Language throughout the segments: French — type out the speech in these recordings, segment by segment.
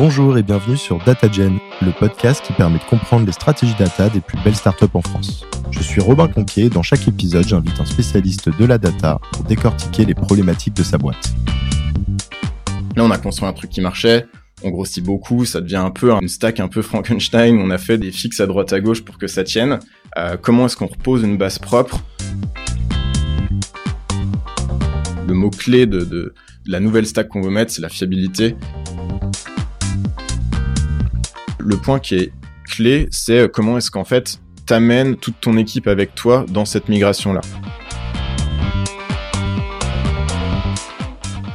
Bonjour et bienvenue sur DataGen, le podcast qui permet de comprendre les stratégies data des plus belles startups en France. Je suis Robin Conquier et dans chaque épisode, j'invite un spécialiste de la data pour décortiquer les problématiques de sa boîte. Là, on a construit un truc qui marchait, on grossit beaucoup, ça devient un peu une stack un peu Frankenstein, on a fait des fixes à droite à gauche pour que ça tienne. Euh, comment est-ce qu'on repose une base propre? Le mot-clé de, de la nouvelle stack qu'on veut mettre, c'est la fiabilité le point qui est clé, c'est euh, comment est-ce qu'en fait, t'amènes toute ton équipe avec toi dans cette migration-là.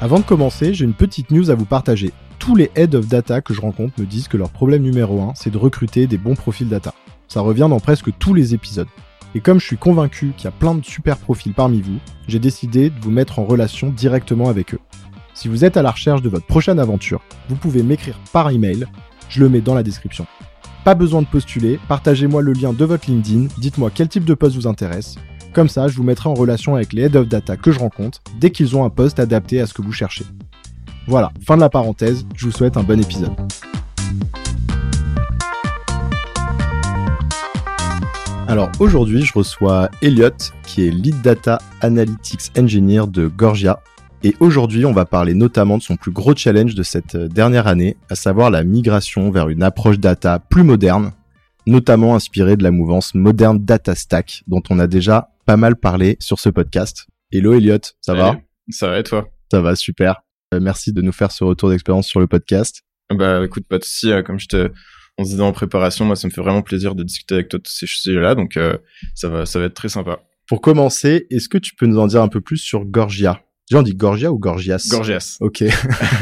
Avant de commencer, j'ai une petite news à vous partager. Tous les head of data que je rencontre me disent que leur problème numéro un, c'est de recruter des bons profils data. Ça revient dans presque tous les épisodes. Et comme je suis convaincu qu'il y a plein de super profils parmi vous, j'ai décidé de vous mettre en relation directement avec eux. Si vous êtes à la recherche de votre prochaine aventure, vous pouvez m'écrire par email je le mets dans la description. Pas besoin de postuler, partagez-moi le lien de votre LinkedIn, dites-moi quel type de poste vous intéresse. Comme ça, je vous mettrai en relation avec les head of data que je rencontre dès qu'ils ont un poste adapté à ce que vous cherchez. Voilà, fin de la parenthèse, je vous souhaite un bon épisode. Alors aujourd'hui, je reçois Elliot, qui est Lead Data Analytics Engineer de Gorgia, et aujourd'hui, on va parler notamment de son plus gros challenge de cette euh, dernière année, à savoir la migration vers une approche data plus moderne, notamment inspirée de la mouvance Modern Data Stack, dont on a déjà pas mal parlé sur ce podcast. Hello Elliot, ça va Ça va et toi? Ça va, super. Euh, merci de nous faire ce retour d'expérience sur le podcast. Bah écoute, pas de souci, euh, comme je te on se disait en préparation, moi ça me fait vraiment plaisir de discuter avec toi de ces sujets-là, donc ça va ça va être très sympa. Pour commencer, est-ce que tu peux nous en dire un peu plus sur Gorgia? Déjà, on dit Gorgia ou Gorgias Gorgias. Ok.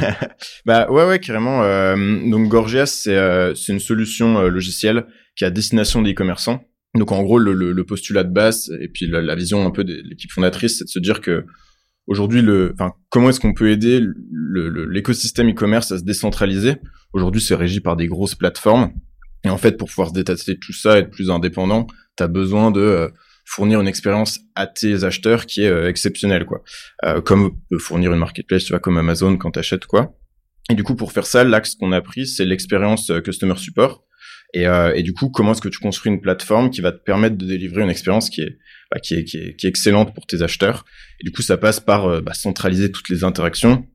bah ouais, ouais, carrément. Euh, donc Gorgias, c'est euh, c'est une solution euh, logicielle qui a destination des e-commerçants. Donc en gros, le, le, postulat de base et puis la, vision un peu de l'équipe fondatrice, c'est de se dire que aujourd'hui, le, enfin, comment est-ce qu'on peut aider l'écosystème e-commerce à se décentraliser? Aujourd'hui, c'est régi par des grosses plateformes. Et en fait, pour pouvoir se détacher de tout ça, être plus indépendant, tu as besoin de fournir une expérience à tes acheteurs qui est euh, exceptionnelle quoi. Euh, comme peut fournir une marketplace tu vois comme Amazon quand t'achètes quoi. Et du coup pour faire ça l'axe qu'on a pris c'est l'expérience euh, customer support. Et, et, du coup comment est-ce que tu construis une plateforme qui va te permettre de délivrer une expérience qui est bah, qui est, qui est, qui est excellente pour tes acheteurs? Et du coup ça passe par bah, centraliser toutes les interactions.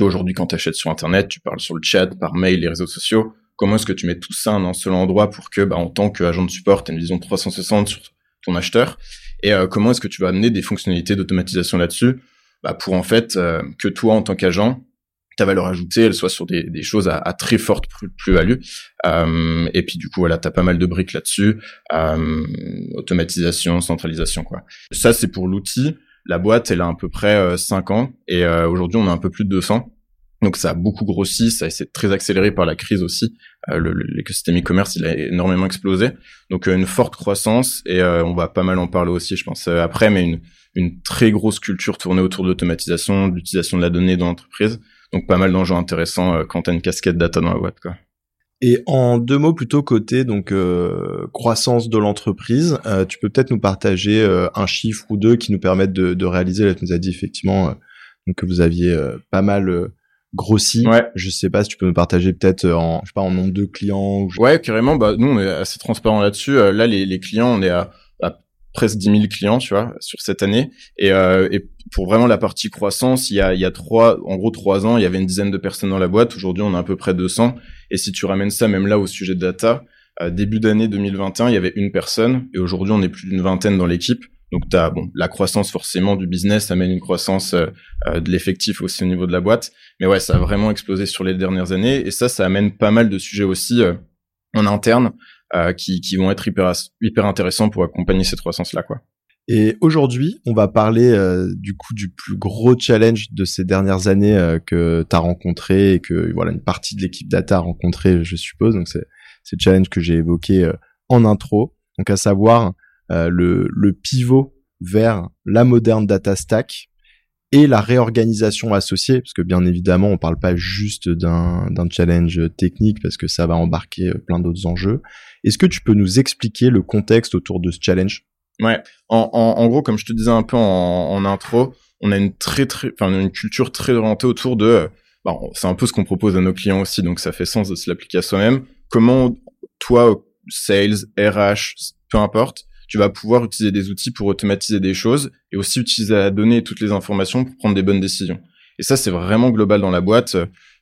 Aujourd'hui quand tu achètes sur internet tu parles sur le chat par mail les réseaux sociaux. Comment est-ce que tu mets tout ça dans un seul endroit pour que bah, en tant qu'agent de support tu une vision 360 sur ton acheteur et euh, comment est-ce que tu vas amener des fonctionnalités d'automatisation là-dessus? Bah, pour en fait euh, que toi en tant qu'agent ta valeur ajoutée elle soit sur des, choses à, très forte plus-value. Euh, et puis du coup voilà t'as pas mal de briques là-dessus. Automatisation centralisation quoi. Ça c'est pour l'outil. La boîte elle a à peu près 5 ans et aujourd'hui on a un peu plus de 200 donc ça a beaucoup grossi, ça s'est très accéléré par la crise aussi. Euh, l'écosystème e-commerce il a énormément explosé. Donc euh, une forte croissance et euh, on va pas mal en parler aussi, je pense après, mais une, une très grosse culture tournée autour de l'automatisation, de l'utilisation de la donnée dans l'entreprise. Donc pas mal d'enjeux intéressants quand t'as une casquette data dans la boîte quoi. Et en deux mots plutôt côté donc croissance de l'entreprise, tu peux peut-être nous partager un chiffre ou deux qui nous permettent de, de réaliser. Là, tu nous as dit effectivement que vous aviez pas mal grossi. Ouais. Je sais pas si tu peux me partager peut-être en, je sais pas, en nombre de clients. Ouais, carrément. Bah, nous, on est assez transparent là-dessus. Euh, là, les, les, clients, on est à, à, presque 10 000 clients, tu vois, sur cette année. Et, euh, et pour vraiment la partie croissance, il y a, il y a trois, en gros, trois ans, il y avait une dizaine de personnes dans la boîte. Aujourd'hui, on a à peu près 200. Et si tu ramènes ça même là au sujet de data, euh, début d'année 2021, il y avait une personne. Et aujourd'hui, on est plus d'une vingtaine dans l'équipe. Donc tu bon, la croissance forcément du business amène une croissance euh, euh, de l'effectif aussi au niveau de la boîte. Mais ouais, ça a vraiment explosé sur les dernières années et ça, ça amène pas mal de sujets aussi euh, en interne qui, qui vont être hyper, hyper intéressants pour accompagner cette croissance-là. quoi. Et aujourd'hui, on va parler du coup du plus gros challenge de ces dernières années que tu as rencontré et que voilà une partie de l'équipe data a rencontré, je suppose. Donc c'est le challenge que j'ai évoqué en intro. Donc à savoir euh, le, le pivot vers la moderne data stack et la réorganisation associée, parce que bien évidemment, on parle pas juste d'un challenge technique, parce que ça va embarquer plein d'autres enjeux. Est-ce que tu peux nous expliquer le contexte autour de ce challenge? Ouais, en, en, gros, comme je te disais un peu en, intro, on a une très très, enfin une culture très orientée autour de bon, c'est un peu ce qu'on propose à nos clients aussi, donc ça fait sens de se l'appliquer à soi-même. Comment toi, sales, RH, peu importe, tu vas pouvoir utiliser des outils pour automatiser des choses et aussi utiliser la donnée et toutes les informations pour prendre des bonnes décisions. Et ça, c'est vraiment global dans la boîte.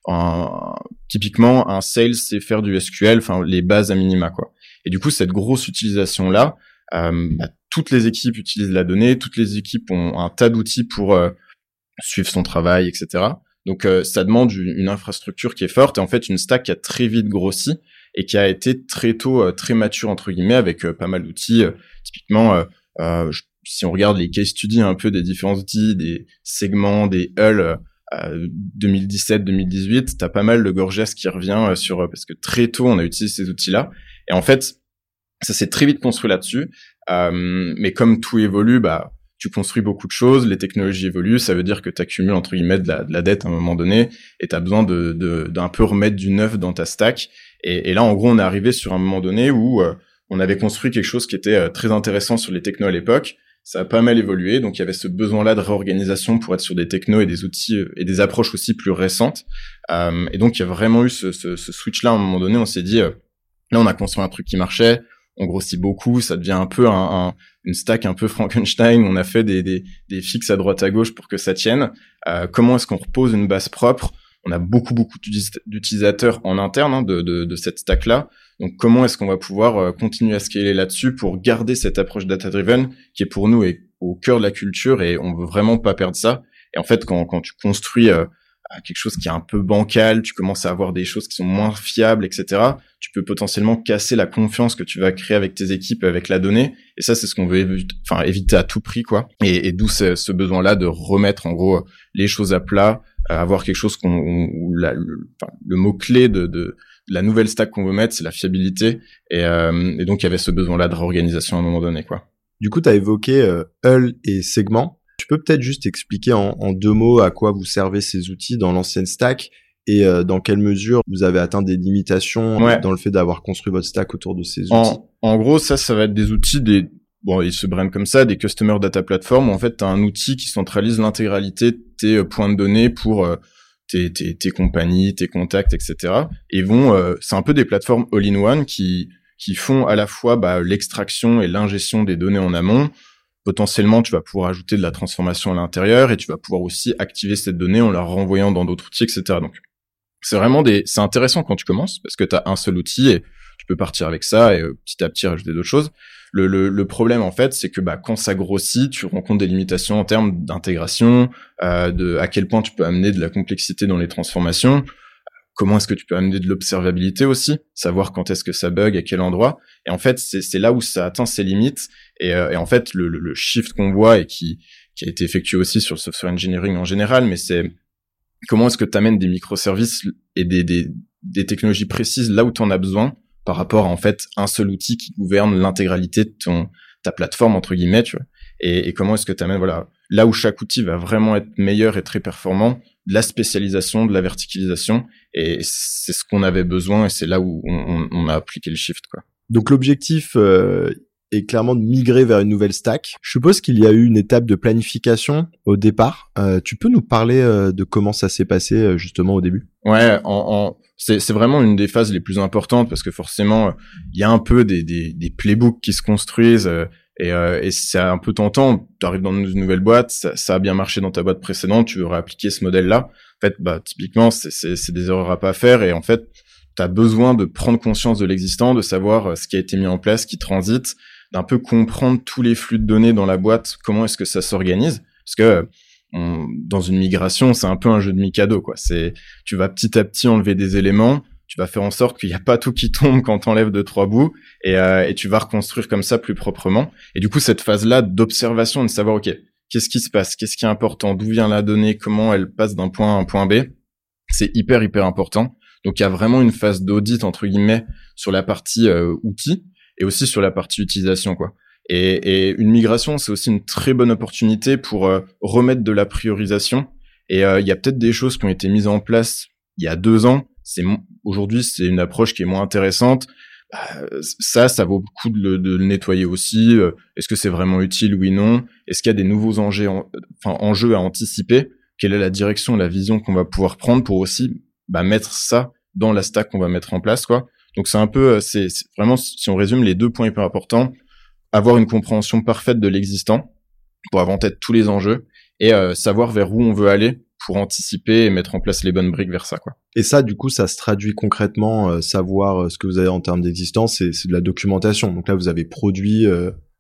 Un, typiquement, un sales, c'est faire du SQL, enfin les bases à minima, quoi. Et du coup, cette grosse utilisation là, euh, bah, toutes les équipes utilisent la donnée, toutes les équipes ont un tas d'outils pour euh, suivre son travail, etc. Donc, euh, ça demande une, infrastructure qui est forte et en fait une stack qui a très vite grossi et qui a été très tôt euh, très mature entre guillemets avec euh, pas mal d'outils. Euh, typiquement, si on regarde les case studies un peu des différents outils, des segments, des hulls. 2017-2018, t'as pas mal de Gorgias qui revient sur parce que très tôt on a utilisé ces outils-là et en fait ça s'est très vite construit là-dessus. mais comme tout évolue, bah tu construis beaucoup de choses, les technologies évoluent, ça veut dire que tu accumules entre guillemets de la, de la, dette à un moment donné et tu as besoin de d'un peu remettre du neuf dans ta stack. Et, et, là, en gros, on est arrivé sur un moment donné où euh, on avait construit quelque chose qui était euh, très intéressant sur les technos à l'époque. Ça a pas mal évolué, donc il y avait ce besoin-là de réorganisation pour être sur des technos et des outils euh, et des approches aussi plus récentes. et donc il y a vraiment eu ce, ce, ce switch-là à un moment donné. On s'est dit, là, on a construit un truc qui marchait, on grossit beaucoup, ça devient un peu un, une stack un peu Frankenstein. On a fait des, des, des, fixes à droite à gauche pour que ça tienne. Euh, comment est-ce qu'on repose une base propre On a beaucoup beaucoup d'utilisateurs en interne hein, de, cette stack là. Donc comment est-ce qu'on va pouvoir euh, continuer à scaler là-dessus pour garder cette approche data driven qui est pour nous au cœur de la culture et on veut vraiment pas perdre ça. Et en fait, quand, quand tu construis euh, quelque chose qui est un peu bancal, tu commences à avoir des choses qui sont moins fiables, etc. Tu peux potentiellement casser la confiance que tu vas créer avec tes équipes, avec la donnée. Et ça, c'est ce qu'on veut éviter, enfin, éviter à tout prix, quoi. Et, d'où ce, ce besoin-là de remettre, en gros, les choses à plat, avoir quelque chose qu'on, le, enfin, le mot clé de, la nouvelle stack qu'on veut mettre, c'est la fiabilité. Et, euh, et donc, il y avait ce besoin-là de réorganisation à un moment donné, quoi. Du coup, tu as évoqué euh, Hull et segment. Tu peux peut-être juste expliquer en, en, deux mots à quoi vous servez ces outils dans l'ancienne stack et euh, dans quelle mesure vous avez atteint des limitations dans le fait d'avoir construit votre stack autour de ces outils? en, en, gros, ça, ça va être des outils, des bon, ils se brandent comme ça, des Customer Data Platform. En fait, tu as un outil qui centralise l'intégralité de tes euh, points de données pour euh, tes, tes, tes, compagnies, tes contacts, etc. Et vont, euh, c'est un peu des plateformes all-in-one qui qui font à la fois bah, l'extraction et l'ingestion des données en amont, potentiellement tu vas pouvoir ajouter de la transformation à l'intérieur et tu vas pouvoir aussi activer cette donnée en la renvoyant dans d'autres outils, etc. Donc c'est vraiment des, c'est intéressant quand tu commences parce que tu as un seul outil et tu peux partir avec ça et euh, petit à petit rajouter d'autres choses. Le, problème en fait, c'est que bah, quand ça grossit, tu rencontres des limitations en termes d'intégration, euh, de à quel point tu peux amener de la complexité dans les transformations. Comment est-ce que tu peux amener de l'observabilité aussi, savoir quand est-ce que ça bug, à quel endroit. Et en fait, c'est là où ça atteint ses limites. Et, euh, et en fait, le, le shift qu'on voit et qui, qui a été effectué aussi sur le software engineering en général, mais c'est comment est-ce que tu amènes des microservices et des, des, des technologies précises là où tu en as besoin par rapport à en fait un seul outil qui gouverne l'intégralité de ton ta plateforme entre guillemets, tu vois. Et, et comment est-ce que tu amènes voilà là où chaque outil va vraiment être meilleur et très performant, de la spécialisation, de la verticalisation, et c'est ce qu'on avait besoin et c'est là où on, on, a appliqué le shift quoi. Donc l'objectif euh, est clairement de migrer vers une nouvelle stack. Je suppose qu'il y a eu une étape de planification au départ. Euh, tu peux nous parler euh, de comment ça s'est passé euh, justement au début? Ouais, en, en c'est vraiment une des phases les plus importantes parce que forcément il y a un peu des, des, des playbooks qui se construisent euh, et, euh, et c'est un peu tentant. Tu arrives dans une nouvelle boîte, ça, ça, a bien marché dans ta boîte précédente, tu veux réappliquer ce modèle-là. En fait, bah typiquement c'est des erreurs à pas faire et en fait tu as besoin de prendre conscience de l'existant, de savoir ce qui a été mis en place, qui transite, d'un peu comprendre tous les flux de données dans la boîte, comment est-ce que ça s'organise, parce que dans une migration, c'est un peu un jeu de Mikado, quoi. C'est, tu vas petit à petit enlever des éléments, tu vas faire en sorte qu'il n'y a pas tout qui tombe quand t'enlèves deux trois bouts, et, euh, et tu vas reconstruire comme ça plus proprement. Et du coup, cette phase-là d'observation, de savoir, ok, qu'est-ce qui se passe, qu'est-ce qui est important, d'où vient la donnée, comment elle passe d'un point à un point B, c'est hyper hyper important. Donc il y a vraiment une phase d'audit entre guillemets sur la partie euh, outils et aussi sur la partie utilisation, quoi. Et, une migration, c'est aussi une très bonne opportunité pour euh, remettre de la priorisation. Et euh, il y a peut-être des choses qui ont été mises en place il y a deux ans. C'est aujourd'hui, c'est une approche qui est moins intéressante. Bah, ça, ça vaut le, de le nettoyer aussi. Euh, est-ce que c'est vraiment utile, oui, non? Est-ce qu'il y a des nouveaux enjeux à anticiper? Quelle est la direction, la vision qu'on va pouvoir prendre pour aussi bah, mettre ça dans la stack qu'on va mettre en place, quoi? Donc c'est un peu, euh, c'est vraiment, si on résume les deux points hyper importants, avoir une compréhension parfaite de l'existant pour avoir en tête tous les enjeux et euh, savoir vers où on veut aller pour anticiper et mettre en place les bonnes briques vers ça, quoi. Et ça, du coup, ça se traduit concrètement, euh, savoir ce que vous avez en termes d'existence, c'est, de la documentation. Donc là, vous avez produit,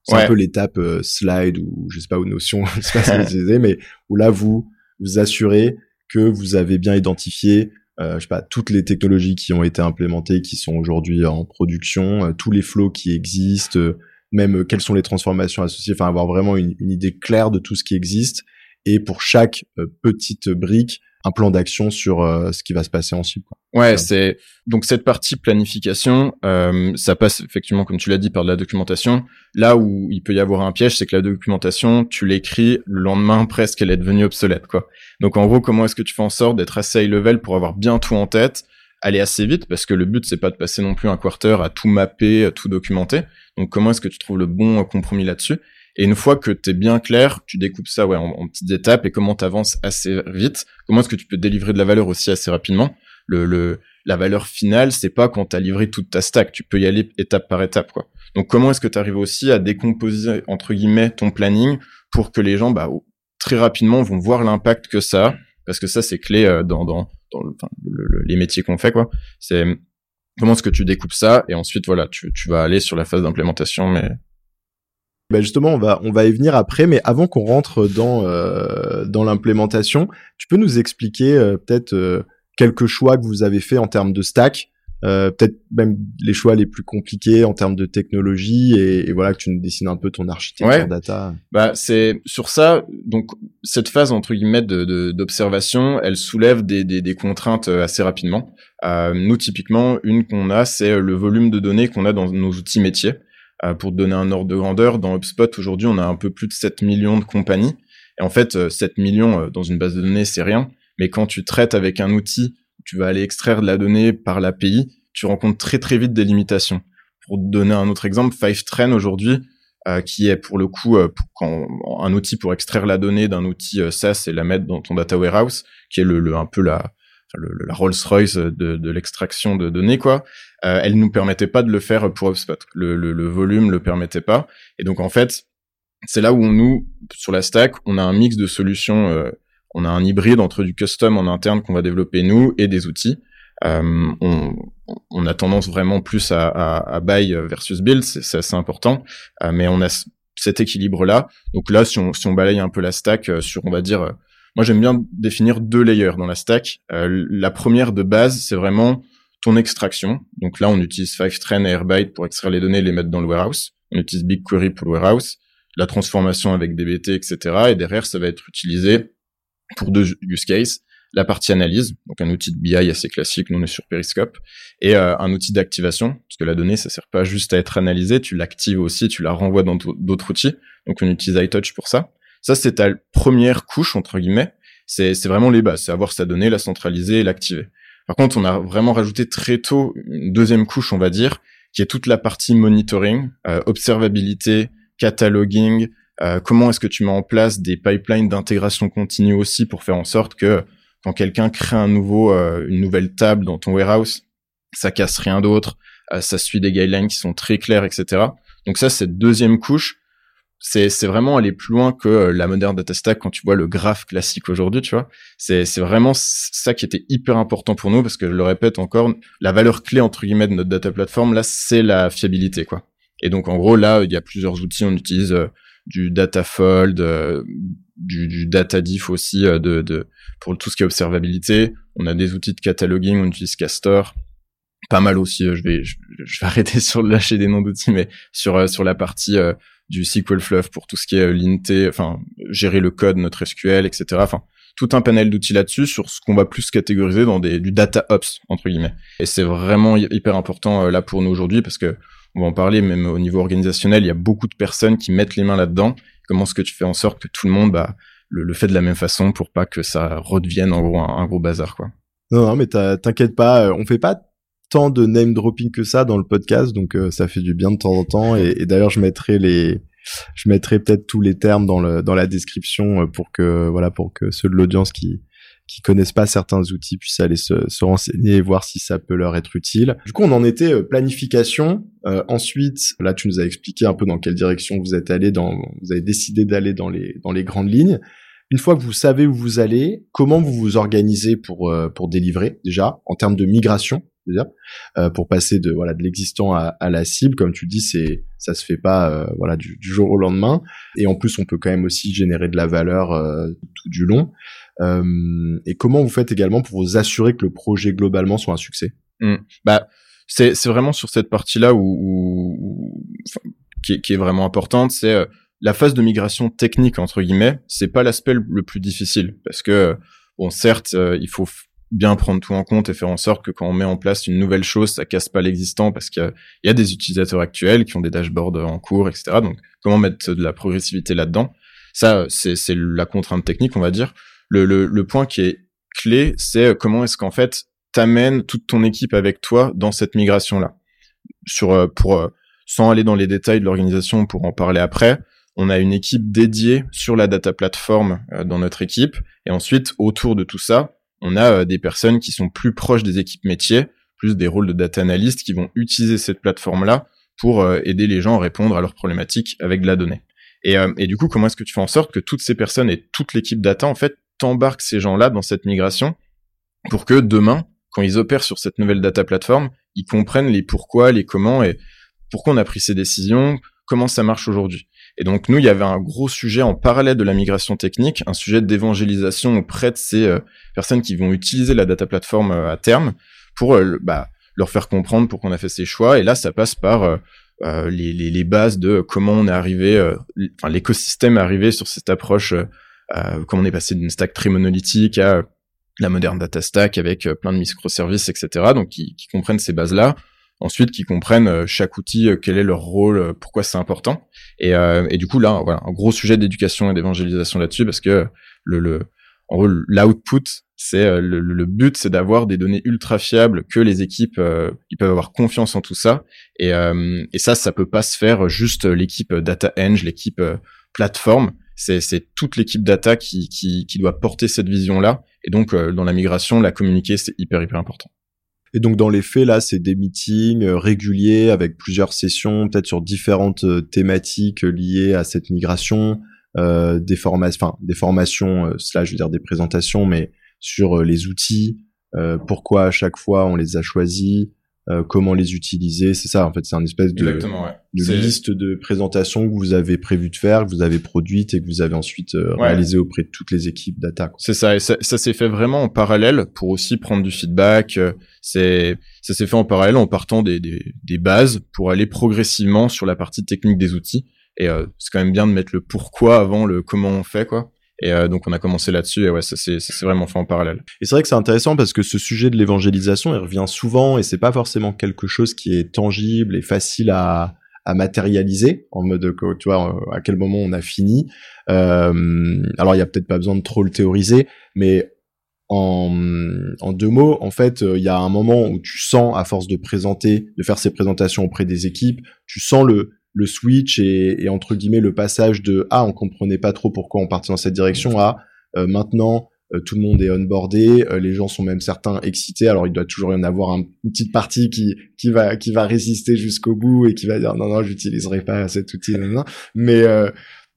c'est un peu l'étape slide ou je sais pas, ou notion, je sais pas si vous mais où là, vous vous assurez que vous avez bien identifié euh, je sais pas, toutes les technologies qui ont été implémentées, qui sont aujourd'hui en production, euh, tous les flows qui existent, euh, même quelles sont les transformations associées, enfin avoir vraiment une, idée claire de tout ce qui existe. Et pour chaque petite brique un plan d'action sur euh, ce qui va se passer ensuite. Quoi. Ouais, c'est donc cette partie planification, euh, ça passe effectivement, comme tu l'as dit, par de la documentation. Là où il peut y avoir un piège, c'est que la documentation, tu l'écris le lendemain presque, elle est devenue obsolète, quoi. Donc en gros, comment est-ce que tu fais en sorte d'être assez high level pour avoir bien tout en tête, aller assez vite, parce que le but c'est pas de passer non plus un quarter à tout mapper, à tout documenter. Donc comment est-ce que tu trouves le bon compromis là-dessus? Et une fois que tu es bien clair, tu découpes ça ouais, en, petites étapes et comment tu avances assez vite. Comment est-ce que tu peux délivrer de la valeur aussi assez rapidement le, le, La valeur finale, c'est pas quand tu as livré toute ta stack. Tu peux y aller étape par étape. quoi. Donc comment est-ce que tu arrives aussi à décomposer, entre guillemets, ton planning pour que les gens, bah, très rapidement, vont voir l'impact que ça a? Parce que ça, c'est clé euh, dans, dans, dans les métiers qu'on fait. quoi. C'est comment est-ce que tu découpes ça? Et ensuite, voilà, tu, tu vas aller sur la phase d'implémentation, mais ben justement, on va on va y venir après, mais avant qu'on rentre dans euh, dans l'implémentation, tu peux nous expliquer euh, peut-être euh, quelques choix que vous avez fait en termes de stack, euh, peut-être même les choix les plus compliqués en termes de technologie, et, voilà que tu nous dessines un peu ton architecture data. Bah c'est sur ça. Donc cette phase entre guillemets de d'observation, elle soulève des, des, des contraintes assez rapidement. nous typiquement, une qu'on a, c'est le volume de données qu'on a dans nos outils métiers. Euh, pour donner un ordre de grandeur, dans HubSpot, aujourd'hui, on a un peu plus de 7 millions de compagnies. Et en fait, 7 euh, millions euh, dans une base de données, c'est rien. Mais quand tu traites avec un outil, tu vas aller extraire de la donnée par l'API, tu rencontres très très vite des limitations. Pour te donner un autre exemple, Fivetrain aujourd'hui, qui est pour le coup un outil pour extraire la donnée d'un outil SaaS et la mettre dans ton data warehouse, qui est le, le un peu la, la Rolls-Royce de, de l'extraction de données, quoi. Euh, elle nous permettait pas de le faire pour HubSpot. Le, le, le volume le permettait pas. Et donc en fait, c'est là où nous, sur la stack, on a un mix de solutions. Euh, on a un hybride entre du custom en interne qu'on va développer nous et des outils. Euh, on, on, a tendance vraiment plus à, à, à buy versus build, c'est assez important, euh, mais on a cet équilibre-là. Donc là, si on, si on balaye un peu la stack euh, sur, on va dire, moi, j'aime bien définir deux layers dans la stack. Euh, la première de base, c'est vraiment extraction. Donc là, on utilise Fivetrain et Airbyte pour extraire les données et les mettre dans le warehouse. On utilise BigQuery pour le warehouse, la transformation avec DBT, etc. Et derrière, ça va être utilisé pour deux use cases. La partie analyse, donc un outil de BI assez classique, nous on est sur Periscope, et euh, un outil d'activation, parce que la donnée, ça sert pas juste à être analysée, tu l'actives aussi, tu la renvoies dans d'autres outils. Donc on utilise iTouch pour ça. Ça, c'est ta première couche, entre guillemets. C'est, c'est vraiment les bases. C'est avoir sa donnée, la centraliser et l'activer. Par contre, on a vraiment rajouté très tôt une deuxième couche, on va dire, qui est toute la partie monitoring, euh, observabilité, cataloguing, euh, comment est-ce que tu mets en place des pipelines d'intégration continue aussi pour faire en sorte que quand quelqu'un crée un nouveau, euh, une nouvelle table dans ton warehouse, ça casse rien d'autre, ça suit des guidelines qui sont très clairs, etc. Donc ça, cette deuxième couche, c'est c'est vraiment aller plus loin que euh, la moderne data stack quand tu vois le graphe classique aujourd'hui tu vois. C'est c'est vraiment ça qui était hyper important pour nous parce que je le répète encore la valeur clé entre guillemets de notre data platform là c'est la fiabilité quoi. Et donc en gros là il y a plusieurs outils. On utilise euh, du datafold euh, du, du data diff aussi de, de pour tout ce qui est observabilité. On a des outils de cataloguing on utilise Castor pas mal aussi je vais je, vais arrêter sur de lâcher des noms d'outils mais sur sur la partie du SQL Fluff pour tout ce qui est euh, l'INT, enfin gérer le code, notre SQL, etc. Enfin tout un panel d'outils là-dessus sur ce qu'on va plus catégoriser dans des, du data ops entre guillemets. Et c'est vraiment hyper important euh, là pour nous aujourd'hui parce que on va en parler même au niveau organisationnel, il y a beaucoup de personnes qui mettent les mains là-dedans. Comment est-ce que tu fais en sorte que tout le monde bah, le, fait de la même façon pour pas que ça redevienne en gros un, gros bazar quoi? Non, non mais t'inquiète pas, euh, on fait pas tant de name dropping que ça dans le podcast, donc euh, ça fait du bien de temps en temps. Et, d'ailleurs, je mettrai les je mettrai peut-être tous les termes dans le dans la description pour que voilà pour que ceux de l'audience qui qui connaissent pas certains outils puissent aller se, se, renseigner et voir si ça peut leur être utile. Du coup, on en était euh, planification. Euh, ensuite, là, tu nous as expliqué un peu dans quelle direction vous êtes allé, dans, vous avez décidé d'aller dans les dans les grandes lignes. Une fois que vous savez où vous allez, comment vous vous organisez pour euh, pour délivrer déjà en termes de migration? Euh, pour passer de voilà de l'existant à, la cible. Comme tu dis c'est ça se fait pas euh, voilà du, jour au lendemain. Et en plus on peut quand même aussi générer de la valeur tout du long. Euh, et comment vous faites également pour vous assurer que le projet globalement soit un succès? Mmh. Bah, c'est c'est vraiment sur cette partie-là où, où qui, est, vraiment importante, c'est euh, la phase de migration technique entre guillemets. C'est pas l'aspect le, plus difficile. Parce que bon, certes, euh, il faut bien prendre tout en compte et faire en sorte que quand on met en place une nouvelle chose, ça casse pas l'existant parce qu'il y, a des utilisateurs actuels qui ont des dashboards en cours, etc. Donc, comment mettre de la progressivité là-dedans? Ça, c'est la contrainte technique, on va dire le, le, le point qui est clé, c'est euh, comment est-ce qu'en fait t'amènes toute ton équipe avec toi dans cette migration là. Sur euh, pour euh, sans aller dans les détails de l'organisation pour en parler après, on a une équipe dédiée sur la data platform dans notre équipe et ensuite autour de tout ça, on a des personnes qui sont plus proches des équipes métiers, plus des rôles de data analyst qui vont utiliser cette plateforme là pour aider les gens à répondre à leurs problématiques avec de la donnée. Et, et du coup, comment est-ce que tu fais en sorte que toutes ces personnes et toute l'équipe data en fait t'embarques ces gens-là dans cette migration pour que demain, quand ils opèrent sur cette nouvelle data plateforme, ils comprennent les pourquoi, les comment et pourquoi on a pris ces décisions, comment ça marche aujourd'hui? Et donc nous, il y avait un gros sujet en parallèle de la migration technique, un sujet d'évangélisation auprès de ces euh, personnes qui vont utiliser la data plateforme euh, à terme pour euh, bah, leur faire comprendre pourquoi on a fait ces choix. Et là, ça passe par les, bases de comment on est arrivé, enfin l'écosystème est arrivé sur cette approche euh, comme on est passé d'une stack très monolithique à la moderne data stack avec plein de microservices, etc. Donc qui comprennent ces bases-là. Ensuite, qui comprennent euh, chaque outil, quel est leur rôle, pourquoi c'est important. Et, et, du coup, là, voilà, un gros sujet d'éducation et d'évangélisation là-dessus, parce que le, le en gros, l'output, c'est le, le, but, c'est d'avoir des données ultra fiables que les équipes, ils peuvent avoir confiance en tout ça. Et, et ça, ça peut pas se faire juste l'équipe data eng, l'équipe plateforme c'est toute l'équipe data qui, qui, qui, doit porter cette vision-là. Et donc, euh, dans la migration, la communiquer, c'est hyper, hyper important. Et donc, dans les faits, là, c'est des meetings euh, réguliers avec plusieurs sessions, peut-être sur différentes euh, thématiques liées à cette migration, euh, des enfin, des formations, cela, je veux dire des présentations, mais sur les outils, pourquoi à chaque fois on les a choisis, euh, comment les utiliser. C'est ça, en fait, c'est un espèce de, de liste de présentations que vous avez prévu de faire, que vous avez produite et que vous avez ensuite euh, réalisé auprès de toutes les équipes data. C'est ça, et ça, ça s'est fait vraiment en parallèle pour aussi prendre du feedback. Euh, c'est ça s'est fait en parallèle en partant des, des, des, bases pour aller progressivement sur la partie technique des outils. Et c'est quand même bien de mettre le pourquoi avant le comment on fait, quoi. Et euh, donc on a commencé là-dessus et ouais, c'est vraiment fait en parallèle. Et c'est vrai que c'est intéressant parce que ce sujet de l'évangélisation, il revient souvent et c'est pas forcément quelque chose qui est tangible et facile à, à matérialiser en mode tu vois euh, à quel moment on a fini. Euh, alors il y a peut-être pas besoin de trop le théoriser, mais en, en deux mots, en fait, il y a un moment où tu sens, à force de présenter, de faire ces présentations auprès des équipes, tu sens le, le switch et, entre guillemets le passage de ah on comprenait pas trop pourquoi on partait dans cette direction à euh, maintenant euh, tout le monde est onboardé, euh, les gens sont même certains excités. Alors il doit toujours y en avoir une petite partie qui qui va qui va résister jusqu'au bout et qui va dire non non j'utiliserai pas cet outil mais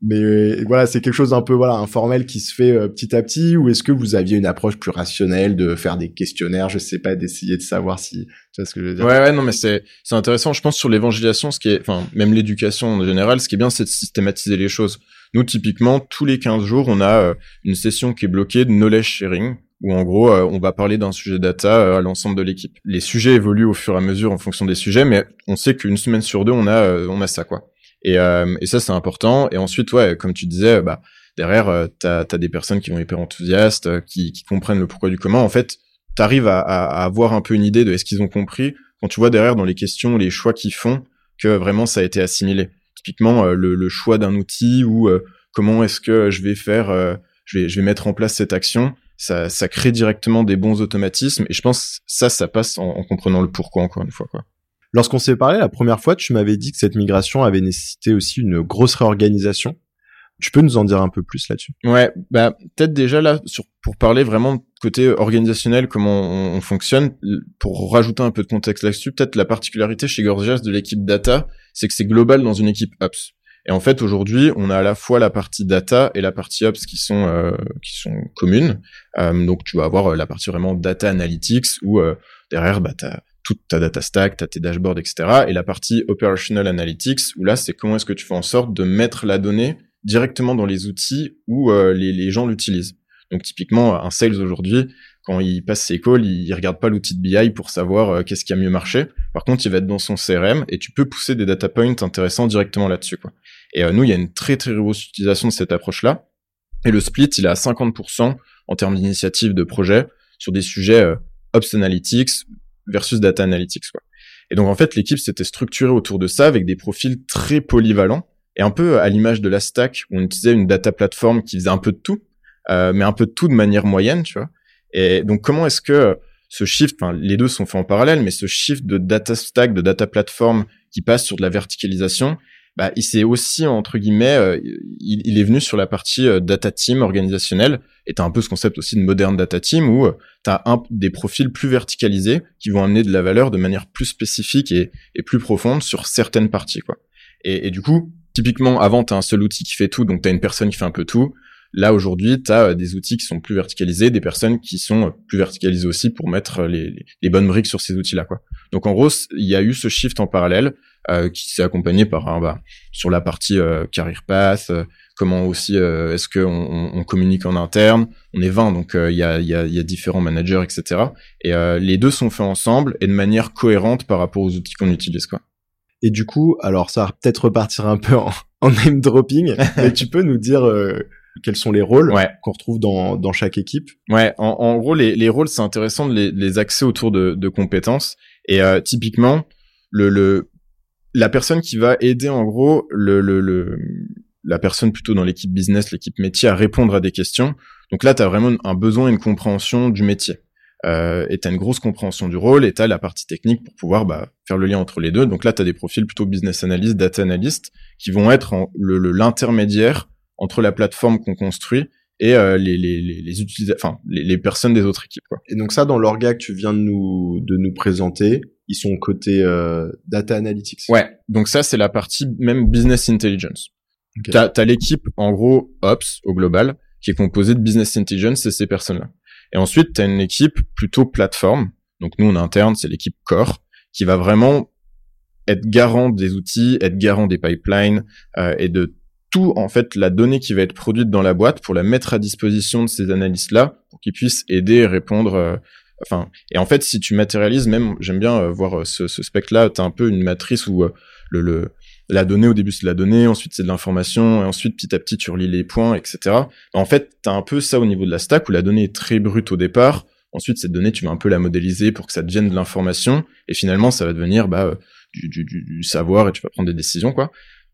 mais euh, voilà, c'est quelque chose d'un peu voilà informel qui se fait euh, petit à petit. Ou est-ce que vous aviez une approche plus rationnelle de faire des questionnaires, je sais pas, d'essayer de savoir si tu vois ce que je veux dire? Ouais, ouais, non, mais c'est c'est intéressant. Je pense sur l'évangélisation, ce qui est, enfin, même l'éducation en général, ce qui est bien, c'est de systématiser les choses. Nous, typiquement, tous les 15 jours, on a euh, une session qui est bloquée de knowledge sharing, où en gros, on va parler d'un sujet data à l'ensemble de l'équipe. Les sujets évoluent au fur et à mesure en fonction des sujets, mais on sait qu'une semaine sur deux, on a on a ça quoi. Et, euh, et ça, c'est important. Et ensuite, ouais, comme tu disais, bah, derrière, euh, t'as as des personnes qui vont hyper enthousiastes, euh, qui, qui comprennent le pourquoi du comment. En fait, t'arrives à, à, avoir un peu une idée de est-ce qu'ils ont compris quand tu vois derrière dans les questions les choix qu'ils font que vraiment ça a été assimilé. Typiquement, le, le, choix d'un outil ou comment est-ce que je vais faire, je vais, je vais mettre en place cette action. Ça, ça crée directement des bons automatismes et je pense ça, ça passe en, en comprenant le pourquoi encore une fois, quoi. Lorsqu'on s'est parlé la première fois, tu m'avais dit que cette migration avait nécessité aussi une grosse réorganisation. Tu peux nous en dire un peu plus là-dessus? Ouais, bah peut-être déjà là sur pour parler vraiment côté organisationnel comment on, on, fonctionne pour rajouter un peu de contexte là-dessus, peut-être la particularité chez Gorgias de l'équipe data, c'est que c'est global dans une équipe ops. Et en fait, aujourd'hui, on a à la fois la partie data et la partie ops qui sont euh, qui sont communes. Euh, donc, tu vas avoir euh, la partie vraiment data analytics où euh, derrière, bah, t'as toute ta data stack, t'as tes dashboards, etc. Et la partie operational analytics où là, c'est comment est-ce que tu fais en sorte de mettre la donnée directement dans les outils où euh, les, les, gens l'utilisent. Donc typiquement, un sales aujourd'hui, quand il passe ses calls, il, regarde pas l'outil de BI pour savoir euh, qu'est-ce qui a mieux marché. Par contre, il va être dans son CRM et tu peux pousser des data points intéressants directement là-dessus. Et euh, nous, il y a une très très grosse utilisation de cette approche-là. Et le split, il est à 50% en termes d'initiative de projet sur des sujets Ops Analytics versus Data Analytics. Quoi. Et donc en fait, l'équipe s'était structurée autour de ça avec des profils très polyvalents et un peu à l'image de la stack, où on utilisait une data platform qui faisait un peu de tout, euh, mais un peu de tout de manière moyenne, tu vois. Et donc, comment est-ce que ce shift, enfin, les deux sont faits en parallèle, mais ce shift de data stack, de data platform qui passe sur de la verticalisation, bah, il s'est aussi entre guillemets, euh, il, est venu sur la partie euh, data team organisationnelle. Et t'as un peu ce concept aussi de moderne data team où euh, t'as un des profils plus verticalisés qui vont amener de la valeur de manière plus spécifique et, plus profonde sur certaines parties, quoi. Et, du coup, Typiquement, avant, tu as un seul outil qui fait tout, donc tu as une personne qui fait un peu tout. Là, aujourd'hui, tu as euh, des outils qui sont plus verticalisés, des personnes qui sont plus verticalisées aussi pour mettre les, les bonnes briques sur ces outils-là. quoi. Donc, en gros, il y a eu ce shift en parallèle euh, qui s'est accompagné par un, bah, sur la partie euh, career path, comment aussi est-ce qu'on on, on, communique en interne. On est 20, donc il y, a, y, a, y, a, différents managers, etc. Et les deux sont faits ensemble et de manière cohérente par rapport aux outils qu'on utilise. quoi. Et du coup, alors ça va peut-être repartir un peu en, en name dropping, mais tu peux nous dire euh, quels sont les rôles ouais. qu'on retrouve dans, dans chaque équipe? Ouais, en, en gros, les, les rôles, c'est intéressant de les, les axer autour de, de compétences. Et euh, typiquement, le, le, la personne qui va aider en gros le, le, le la personne plutôt dans l'équipe business, l'équipe métier à répondre à des questions. Donc là, tu as vraiment un besoin et une compréhension du métier euh, et t'as une grosse compréhension du rôle et t'as la partie technique pour pouvoir bah, faire le lien entre les deux. Donc là, t'as des profils plutôt business analyst, data analyst, qui vont être l'intermédiaire entre la plateforme qu'on construit et euh, les, les, les, les utilisateurs, enfin les, les, personnes des autres équipes. Quoi. Et donc ça, dans l'orga que tu viens de nous de nous présenter, ils sont côté euh, data analytics. Ouais. Donc ça, c'est la partie même business intelligence. Okay. T'as as, l'équipe en gros ops au global qui est composée de business intelligence et ces personnes-là. Et ensuite, tu as une équipe plutôt plateforme. Donc nous, en interne, c'est l'équipe core qui va vraiment être garant des outils, être garant des pipelines euh, et de tout en fait la donnée qui va être produite dans la boîte pour la mettre à disposition de ces analystes là pour qu'ils puissent aider et répondre euh, enfin et en fait si tu matérialises même j'aime bien euh, voir ce, ce spectre là tu as un peu une matrice où le, le la donnée au début c'est de la donnée, ensuite c'est de l'information, et ensuite petit à petit tu relis les points, etc. En fait, tu as un peu ça au niveau de la stack où la donnée est très brute au départ. Ensuite, cette donnée, tu vas un peu la modéliser pour que ça devienne de l'information, et finalement, ça va devenir bah, du, du, du, savoir et tu vas prendre des décisions, quoi.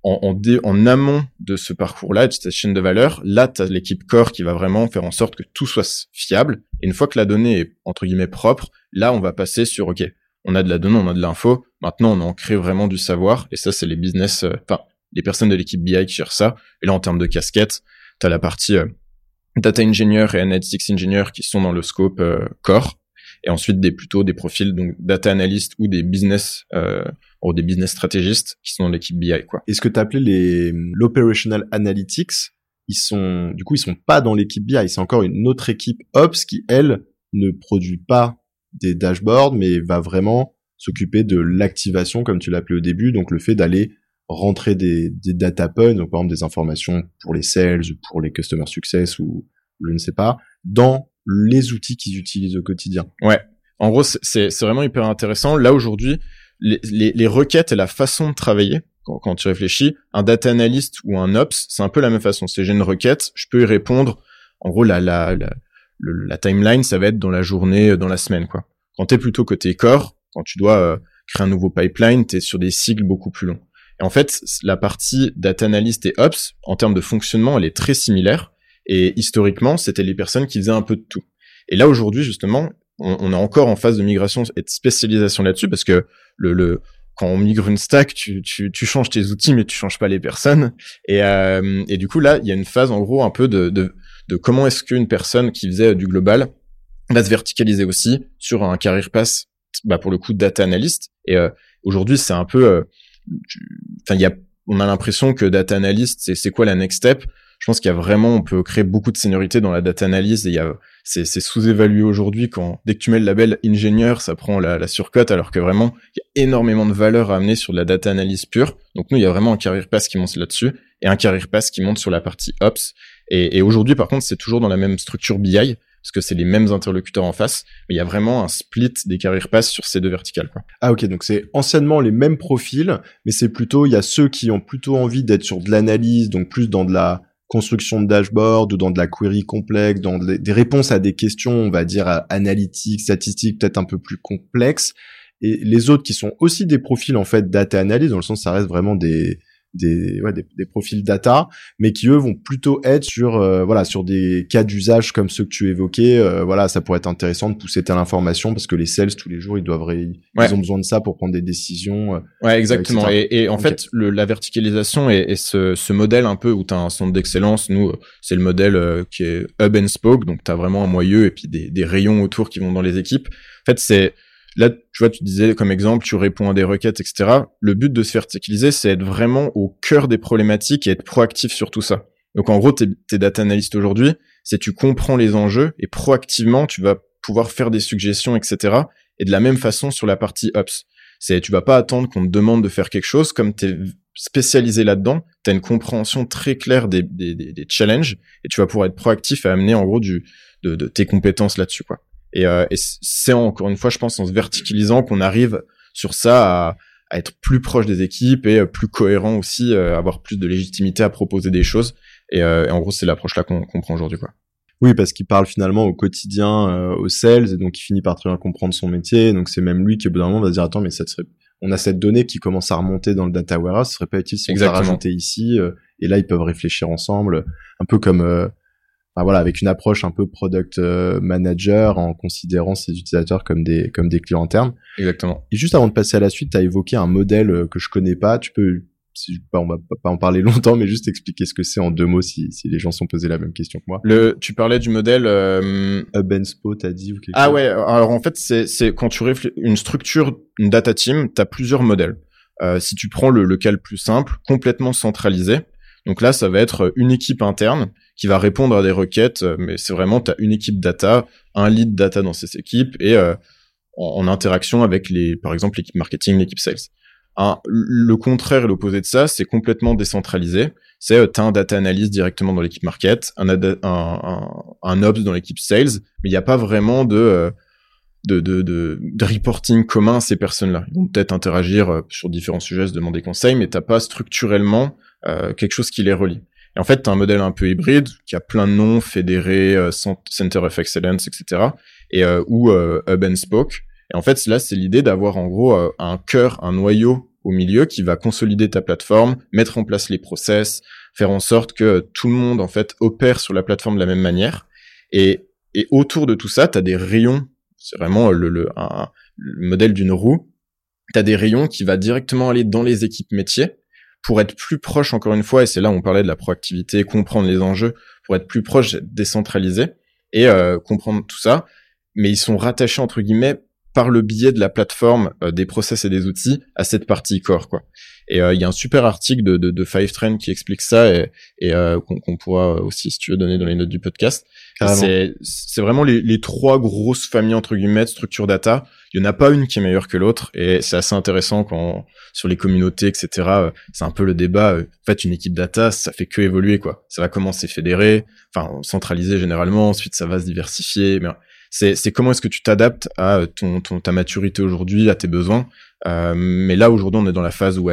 En, en, en amont de ce parcours-là, de cette chaîne de valeur, là, tu as l'équipe core qui va vraiment faire en sorte que tout soit fiable. Et une fois que la donnée est, entre guillemets, propre, là, on va passer sur, OK, on a de la donnée, on a de l'info. Maintenant, on en crée vraiment du savoir. Et ça, c'est les business, euh, enfin, les personnes de l'équipe BI qui gèrent ça. Et là, en termes de casquette, tu la partie euh, data engineer et analytics engineer qui sont dans le scope euh, core. Et ensuite, des plutôt des profils, donc data analyst ou des business, ou des business stratégistes qui sont dans l'équipe BI, quoi. Et ce que tu appelé les, l'operational analytics, ils sont, du coup, ils sont pas dans l'équipe BI. C'est encore une autre équipe Ops qui, elle, ne produit pas des dashboards, mais va vraiment s'occuper de l'activation, comme tu l'appelais au début, donc le fait d'aller rentrer des, des data points, donc par exemple des informations pour les sales, pour les customer success ou je ne sais pas, dans les outils qu'ils utilisent au quotidien. Ouais. En gros, c'est vraiment hyper intéressant. Là aujourd'hui, les, les, les, requêtes et la façon de travailler, quand, quand, tu réfléchis, un data analyst ou un ops, c'est un peu la même façon. C'est j'ai une requête, je peux y répondre. En gros, la, la, la la timeline, ça va être dans la journée, euh, dans la semaine, quoi. Quand t'es plutôt côté corps, quand tu dois euh, créer un nouveau pipeline, t'es sur des cycles beaucoup plus longs. Et en fait, la partie data analyst et ops, en termes de fonctionnement, elle est très similaire. Et historiquement, c'était les personnes qui faisaient un peu de tout. Et là, aujourd'hui, justement, on, est encore en phase de migration et de spécialisation là-dessus parce que le, le quand on migre une stack, tu, tu, tu changes tes outils, mais tu changes pas les personnes. Et, euh, et du coup, là, il y a une phase, en gros, un peu de, de, de comment est-ce qu'une personne qui faisait du global va se verticaliser aussi sur un career pass, bah, pour le coup, data analyst. Et euh, aujourd'hui, c'est un peu... Euh, enfin, il y a, on a l'impression que data analyst, c'est quoi la next step? Je pense qu'il y a vraiment, on peut créer beaucoup de seniorité dans la data analyse et il y a, c'est, sous-évalué aujourd'hui quand, dès que tu mets le label ingénieur, ça prend la, la surcote alors que vraiment, il y a énormément de valeur à amener sur de la data analyse pure. Donc nous, il y a vraiment un career pass qui monte là-dessus et un career pass qui monte sur la partie ops. Et, aujourd'hui, par contre, c'est toujours dans la même structure BI parce que c'est les mêmes interlocuteurs en face, mais il y a vraiment un split des career pass sur ces deux verticales. Quoi. Ah ok, donc c'est anciennement les mêmes profils, mais c'est plutôt, il y a ceux qui ont plutôt envie d'être sur de l'analyse, donc plus dans de la construction de dashboard ou dans de la query complexe, dans des réponses à des questions, on va dire analytiques, statistiques, peut-être un peu plus complexes. Et les autres qui sont aussi des profils en fait data analyse, dans le sens ça reste vraiment des des, ouais, des, profils data, mais qui eux vont plutôt être sur euh, voilà sur des cas d'usage comme ceux que tu évoquais. Euh, voilà, ça pourrait être intéressant de pousser telle information parce que les sales tous les jours ils doivent ils ont besoin de ça pour prendre des décisions. Euh, ouais, exactement. et, et, en fait, le, la verticalisation et, et ce, ce, modèle un peu où tu as un centre d'excellence, nous c'est le modèle qui est hub and spoke, donc tu as vraiment un moyeu et puis des, des rayons autour qui vont dans les équipes. En fait, c'est Là, tu vois, tu disais comme exemple, tu réponds à des requêtes, etc. Le but de se verticaliser, c'est être vraiment au cœur des problématiques et être proactif sur tout ça. Donc en gros, t'es es data analyst aujourd'hui, c'est tu comprends les enjeux et proactivement, tu vas pouvoir faire des suggestions, etc. Et de la même façon sur la partie ops. C'est tu vas pas attendre qu'on te demande de faire quelque chose, comme tu es spécialisé là-dedans, tu as une compréhension très claire des, des, des, challenges et tu vas pouvoir être proactif à amener en gros du, de, de tes compétences là-dessus. quoi. Et, euh, et c'est encore une fois, je pense, en se verticalisant qu'on arrive sur ça à, à, être plus proche des équipes et euh, plus cohérent aussi, euh, avoir plus de légitimité à proposer des choses. Et, et en gros, c'est l'approche là qu'on prend aujourd'hui, quoi. Oui, parce qu'il parle finalement au quotidien euh, aux sales, et donc il finit par très bien comprendre son métier. Donc c'est même lui qui au bout d'un moment va se dire attends, mais ça serait, on a cette donnée qui commence à remonter dans le data warehouse, ce serait pas utile si on la rajouter ici. et là, ils peuvent réfléchir ensemble, un peu comme voilà, avec une approche un peu product euh, manager en considérant ses utilisateurs comme des comme des clients internes. Exactement. Et juste avant de passer à la suite, tu as évoqué un modèle euh, que je connais pas. Tu peux si, on va pas en parler longtemps, mais juste expliquer ce que c'est en deux mots si, si les gens sont posés la même question que moi. Le, tu parlais du modèle euh... And t'as dit ou quelque Ah ouais. Alors en fait, c'est c'est quand tu réfléchis une structure, une data team, t'as plusieurs modèles. Euh, si tu prends le, le cas le plus simple, complètement centralisé. Donc là, ça va être une équipe interne qui va répondre à des requêtes, euh, mais c'est vraiment, tu as une équipe data, un lead data dans ces équipes, et euh, en, interaction avec, les, par exemple, l'équipe marketing, l'équipe sales. Le contraire et l'opposé de ça, c'est complètement décentralisé. C'est euh, tu as un data analyst directement dans l'équipe market, un, ops dans l'équipe sales, mais il n'y a pas vraiment de, de, de, de, de, reporting commun à ces personnes-là. Ils vont peut-être interagir sur différents sujets, se demander conseil, mais t'as pas structurellement quelque chose qui les relie. Et en fait, tu as un modèle un peu hybride qui a plein de noms, fédéré, euh, Center of Excellence, etc. Et euh, ou euh, Hub and Spoke. Et en fait, là, c'est l'idée d'avoir en gros euh, un cœur, un noyau au milieu qui va consolider ta plateforme, mettre en place les process, faire en sorte que tout le monde en fait opère sur la plateforme de la même manière. Et, et autour de tout ça, tu as des rayons. C'est vraiment le, le, un, le modèle d'une roue. Tu as des rayons qui va directement aller dans les équipes métiers pour être plus proche, encore une fois, et c'est là où on parlait de la proactivité, comprendre les enjeux, pour être plus proche, décentralisé et euh, comprendre tout ça. Mais ils sont rattachés entre guillemets par le biais de la plateforme euh, des process et des outils à cette partie core quoi. Et euh, il y a un super article de, de, de Five Trend qui explique ça et, et qu'on pourra aussi si tu veux donner dans les notes du podcast. C'est vraiment les, les, trois grosses familles entre guillemets de structure data il y en a pas une qui est meilleure que l'autre et c'est assez intéressant quand sur les communautés etc euh, c'est un peu le débat euh, en fait une équipe data ça fait que évoluer quoi ça va commencer fédéré enfin centralisé généralement ensuite ça va se diversifier mais c'est c'est comment est-ce que tu t'adaptes à ton, ton ta maturité aujourd'hui à tes besoins. Euh, mais là aujourd'hui on est dans la phase où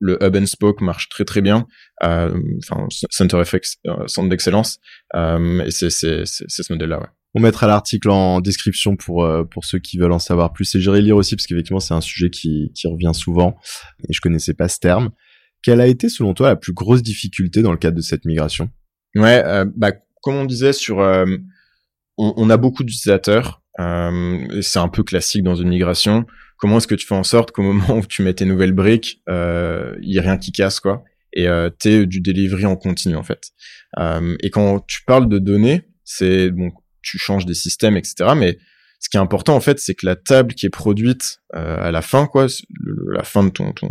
le hub and spoke marche très très bien. Enfin center of centre d'excellence. Et c'est c'est c'est ce modèle là ouais. On mettra l'article en description pour euh, pour ceux qui veulent en savoir plus. Et j'irai lire aussi parce qu'effectivement c'est un sujet qui, qui revient souvent. Et je connaissais pas ce terme. Quelle a été selon toi la plus grosse difficulté dans le cadre de cette migration? Ouais, euh, bah comme on disait sur, euh, on, a beaucoup d'utilisateurs. c'est un peu classique dans une migration. comment est-ce que tu fais en sorte qu'au moment où tu mets tes nouvelles briques, il y ait rien qui casse quoi et euh, t'es du delivery en continu en fait. et quand tu parles de données, c'est bon, tu changes des systèmes, etc. Mais ce qui est important en fait, c'est que la table qui est produite à la fin, quoi, la fin de ton, ton,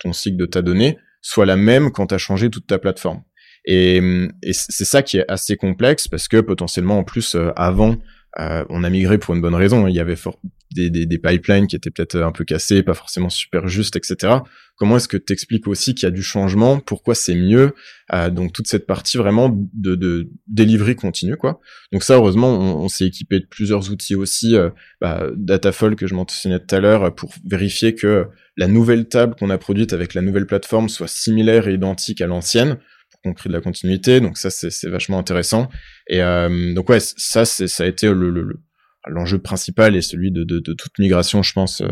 ton cycle de ta donnée, soit la même quand tu as changé toute ta plateforme. Et, et c'est ça qui est assez complexe parce que potentiellement en plus euh, avant euh, on a migré pour une bonne raison. Il y avait des, des, des, pipelines qui étaient peut-être un peu cassés, pas forcément super justes, etc. Comment est-ce que tu expliques aussi qu'il y a du changement? Pourquoi c'est mieux? Euh, Donc toute cette partie vraiment de, de delivery continue, quoi. Donc ça, heureusement, on, s'est équipé de plusieurs outils aussi, euh, bah, Datafall que je mentionnais tout à l'heure, pour vérifier que la nouvelle table qu'on a produite avec la nouvelle plateforme soit similaire et identique à l'ancienne pour qu'on crée de la continuité. Donc ça, c'est vachement intéressant. Et euh, donc ouais, ça, ça a été le, le, l'enjeu principal et celui de, de, de, toute migration, je pense. Euh,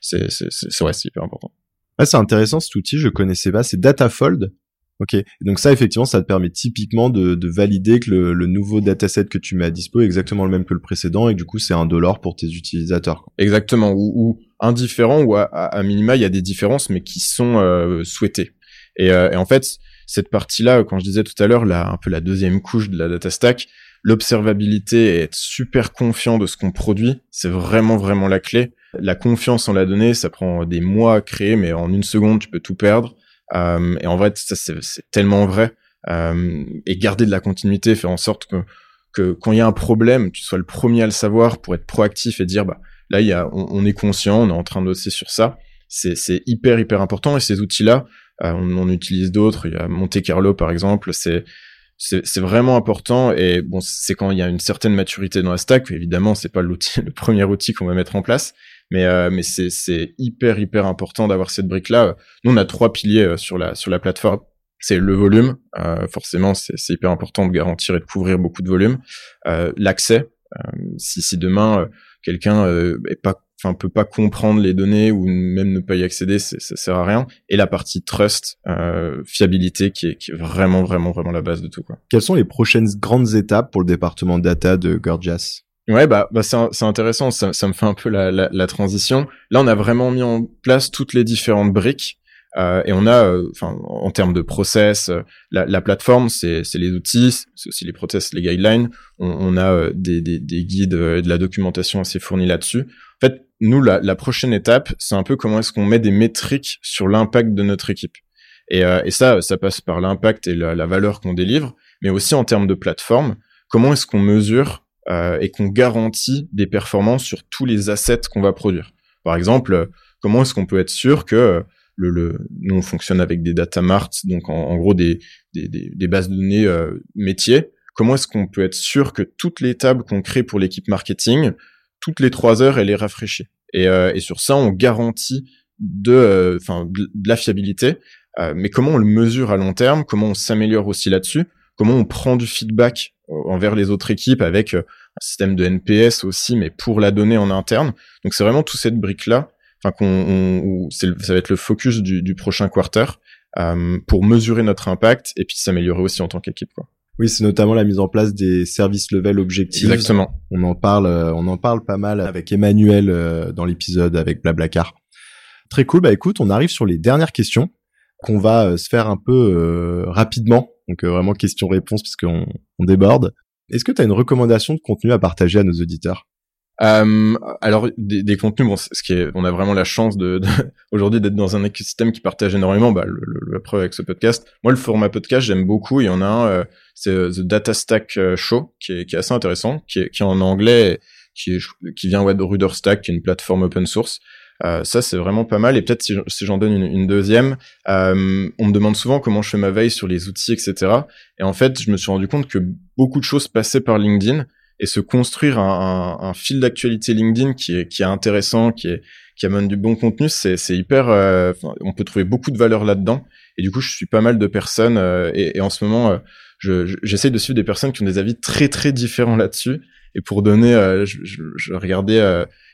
c'est c'est ouais, c'est hyper important. Ah, c'est intéressant cet outil, je connaissais pas. C'est Datafold. Ok. donc ça, effectivement, ça te permet typiquement de, de valider que le, le, nouveau dataset que tu mets à dispo est exactement le même que le précédent et du coup, c'est un dollar pour tes utilisateurs. Exactement. Ou, ou indifférent ou à, à, minima, il y a des différences, mais qui sont euh, souhaitées. Et, euh, et, en fait, cette partie-là, quand je disais tout à l'heure, là, un peu la deuxième couche de la data stack, l'observabilité et être super confiant de ce qu'on produit, c'est vraiment vraiment la clé. La confiance en la donnée, ça prend des mois à créer, mais en une seconde, tu peux tout perdre. Euh, et en vrai, ça c'est tellement vrai. Euh, et garder de la continuité, faire en sorte que, quand il y a un problème, tu sois le premier à le savoir pour être proactif et dire bah là on, on est conscient, on est en train de bosser sur ça. C'est hyper hyper important et ces outils-là, euh, on, on, utilise d'autres. Il y a Monte Carlo par exemple. C'est c'est vraiment important. Et bon c'est quand il y a une certaine maturité dans la stack évidemment c'est pas l'outil le premier outil qu'on va mettre en place. Mais euh, mais c'est hyper hyper important d'avoir cette brique là nous on a trois piliers euh, sur la sur la plateforme. C'est le volume. Euh, forcément c'est hyper important de garantir et de couvrir beaucoup de volume. Euh, l'accès. Si si demain quelqu'un est pas enfin peut pas comprendre les données ou même ne pas y accéder, ça sert à rien. Et la partie trust, euh, fiabilité, qui est, qui est vraiment vraiment vraiment la base de tout quoi. Quelles sont les prochaines grandes étapes pour le département data de Gorgias? Ouais, bah, bah c'est intéressant, ça, ça, me fait un peu la, la, la, transition. Là, on a vraiment mis en place toutes les différentes briques. Euh, et on a, euh, enfin, en termes de process, euh, la, la, plateforme, c'est les outils, c'est aussi les process, les guidelines. On, on a euh, des, des, des, guides et de la documentation assez fournie là-dessus. Nous, la, la prochaine étape, c'est un peu comment est-ce qu'on met des métriques sur l'impact de notre équipe. Et, euh, et ça, ça passe par l'impact et la, la valeur qu'on délivre, mais aussi en termes de plateforme, comment est-ce qu'on mesure euh, et qu'on garantit des performances sur tous les assets qu'on va produire. Par exemple, comment est-ce qu'on peut être sûr que le, le, nous on fonctionne avec des data marts, donc en, en gros des, des, des, des, bases de données euh, métiers. Comment est-ce qu'on peut être sûr que toutes les tables qu'on crée pour l'équipe marketing toutes les trois heures, elle est rafraîchie. Et, euh, et sur ça, on garantit de, euh, enfin, de, la fiabilité. Euh, mais comment on le mesure à long terme? Comment on s'améliore aussi là-dessus? Comment on prend du feedback envers les autres équipes avec un système de NPS aussi, mais pour la donnée en interne? Donc c'est vraiment toute cette brique là, enfin qu'on, ça va être le focus du, prochain quarter euh, pour mesurer notre impact et puis s'améliorer aussi en tant qu'équipe. Quoi. Oui, c'est notamment la mise en place des services level objectifs. Exactement. On en parle, euh, on en parle pas mal avec Emmanuel euh, dans l'épisode avec Blablacar. Très cool. Bah écoute, on arrive sur les dernières questions qu'on va euh, se faire un peu rapidement. Donc vraiment question-réponse parce qu'on on déborde. Est-ce que tu as une recommandation de contenu à partager à nos auditeurs? Euh, alors des, des, contenus, bon, ce qui est, on a vraiment la chance de, de aujourd'hui d'être dans un écosystème qui partage énormément. Bah, le, le, la preuve avec ce podcast. Moi, le format podcast, j'aime beaucoup. Il y en a un, euh, c'est euh, The Data Stack euh, Show, qui est, qui est assez intéressant, qui est, qui est en anglais, qui, est, qui vient ouais, de Ruderstack, qui est une plateforme open source. Euh, ça, c'est vraiment pas mal. Et peut-être si, si j'en donne une, une deuxième, euh, on me demande souvent comment je fais ma veille sur les outils, etc. Et en fait, je me suis rendu compte que beaucoup de choses passaient par LinkedIn et se construire un, un, un fil d'actualité LinkedIn qui est, qui est intéressant, qui, est, qui amène du bon contenu, c'est, hyper. Euh, on peut trouver beaucoup de valeur là-dedans. Et du coup, je suis pas mal de personnes euh, et, et, en ce moment, euh, je, j'essaie de suivre des personnes qui ont des avis très très différents là-dessus. Et pour donner, je, je, je, regardais,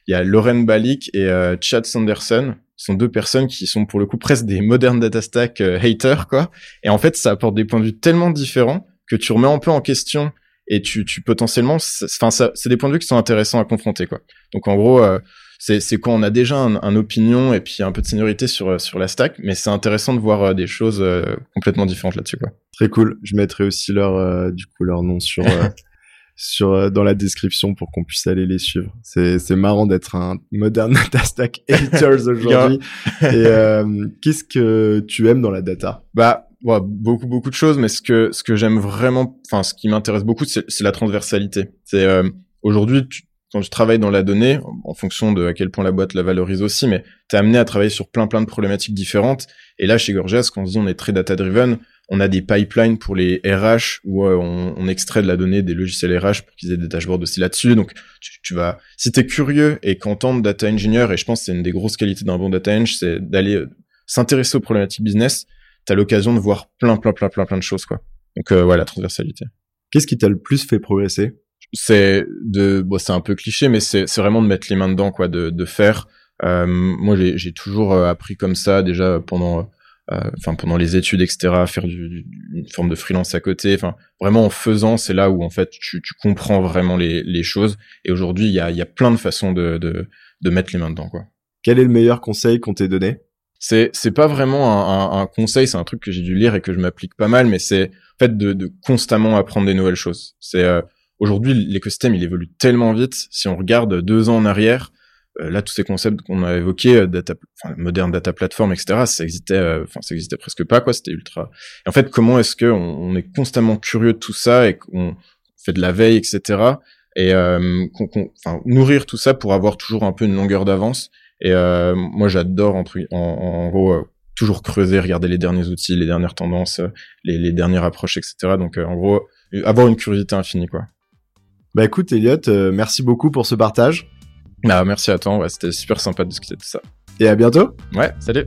il y a Lauren Balik et Chad Sanderson. Ils sont deux personnes qui sont pour le coup presque des modern data stack haters quoi. Et en fait, ça apporte des points de vue tellement différents que tu remets un peu en question et tu, tu potentiellement, enfin, ça, c'est des points de vue qui sont intéressants à confronter, quoi. Donc, en gros, euh, c'est c'est quand on a déjà un, opinion et puis un peu de seniorité sur sur la stack, mais c'est intéressant de voir des choses complètement différentes là-dessus quoi. Très cool. Je mettrai aussi leur du coup leur nom sur sur euh, dans la description pour qu'on puisse aller les suivre. C'est c'est marrant d'être un moderne data stack haters aujourd'hui. Et euh, qu'est-ce que tu aimes dans la data? Bah beaucoup beaucoup de choses, mais ce que ce que j'aime vraiment, enfin ce qui m'intéresse beaucoup, c'est la transversalité. C'est euh, aujourd'hui quand je travaille dans la donnée, en fonction de à quel point la boîte la valorise aussi, mais t'es amené à travailler sur plein plein de problématiques différentes. Et là, chez Gorgias, quand on dit on est très data driven, on a des pipelines pour les RH où euh, on, extrait de la donnée des logiciels RH pour qu'ils aient des dashboards aussi là-dessus. Donc, tu, vas, si t'es curieux et content de data engineer, et je pense que c'est une des grosses qualités d'un bon data eng, c'est d'aller euh, s'intéresser aux problématiques business. T'as l'occasion de voir plein, plein, plein, plein, plein de choses, quoi. Donc, euh, voilà, transversalité. Qu'est-ce qui t'a le plus fait progresser? C'est de, bon, c'est un peu cliché, mais c'est vraiment de mettre les mains dedans, quoi, de, de faire. Euh, moi, j'ai toujours appris comme ça déjà pendant euh, enfin pendant les études etc faire du, une forme de freelance à côté enfin vraiment en faisant c'est là où en fait tu, tu comprends vraiment les, les choses et aujourd'hui il y a, y a plein de façons de, de, de mettre les mains dedans quoi quel est le meilleur conseil qu'on t'ait donné? C'est c'est pas vraiment un, un, conseil c'est un truc que j'ai dû lire et que je m'applique pas mal mais c'est en fait de, de constamment apprendre des nouvelles choses. C'est euh, aujourd'hui l'écosystème il évolue tellement vite. Si on regarde deux ans en arrière euh, là tous ces concepts qu'on a évoqués euh, data enfin, moderne data platform etc ça existait euh, enfin ça existait presque pas quoi. C'était ultra et en fait comment est-ce que on, est constamment curieux de tout ça et qu'on fait de la veille etc et qu'on, enfin, nourrir tout ça pour avoir toujours un peu une longueur d'avance? Et moi j'adore en, en, gros toujours creuser regarder les derniers outils les dernières tendances les, les dernières approches etc donc en gros avoir une curiosité infinie quoi. Bah écoute Elliot merci beaucoup pour ce partage. Bah, merci à toi, ouais, c'était super sympa de discuter de ça. Et à bientôt. Ouais, salut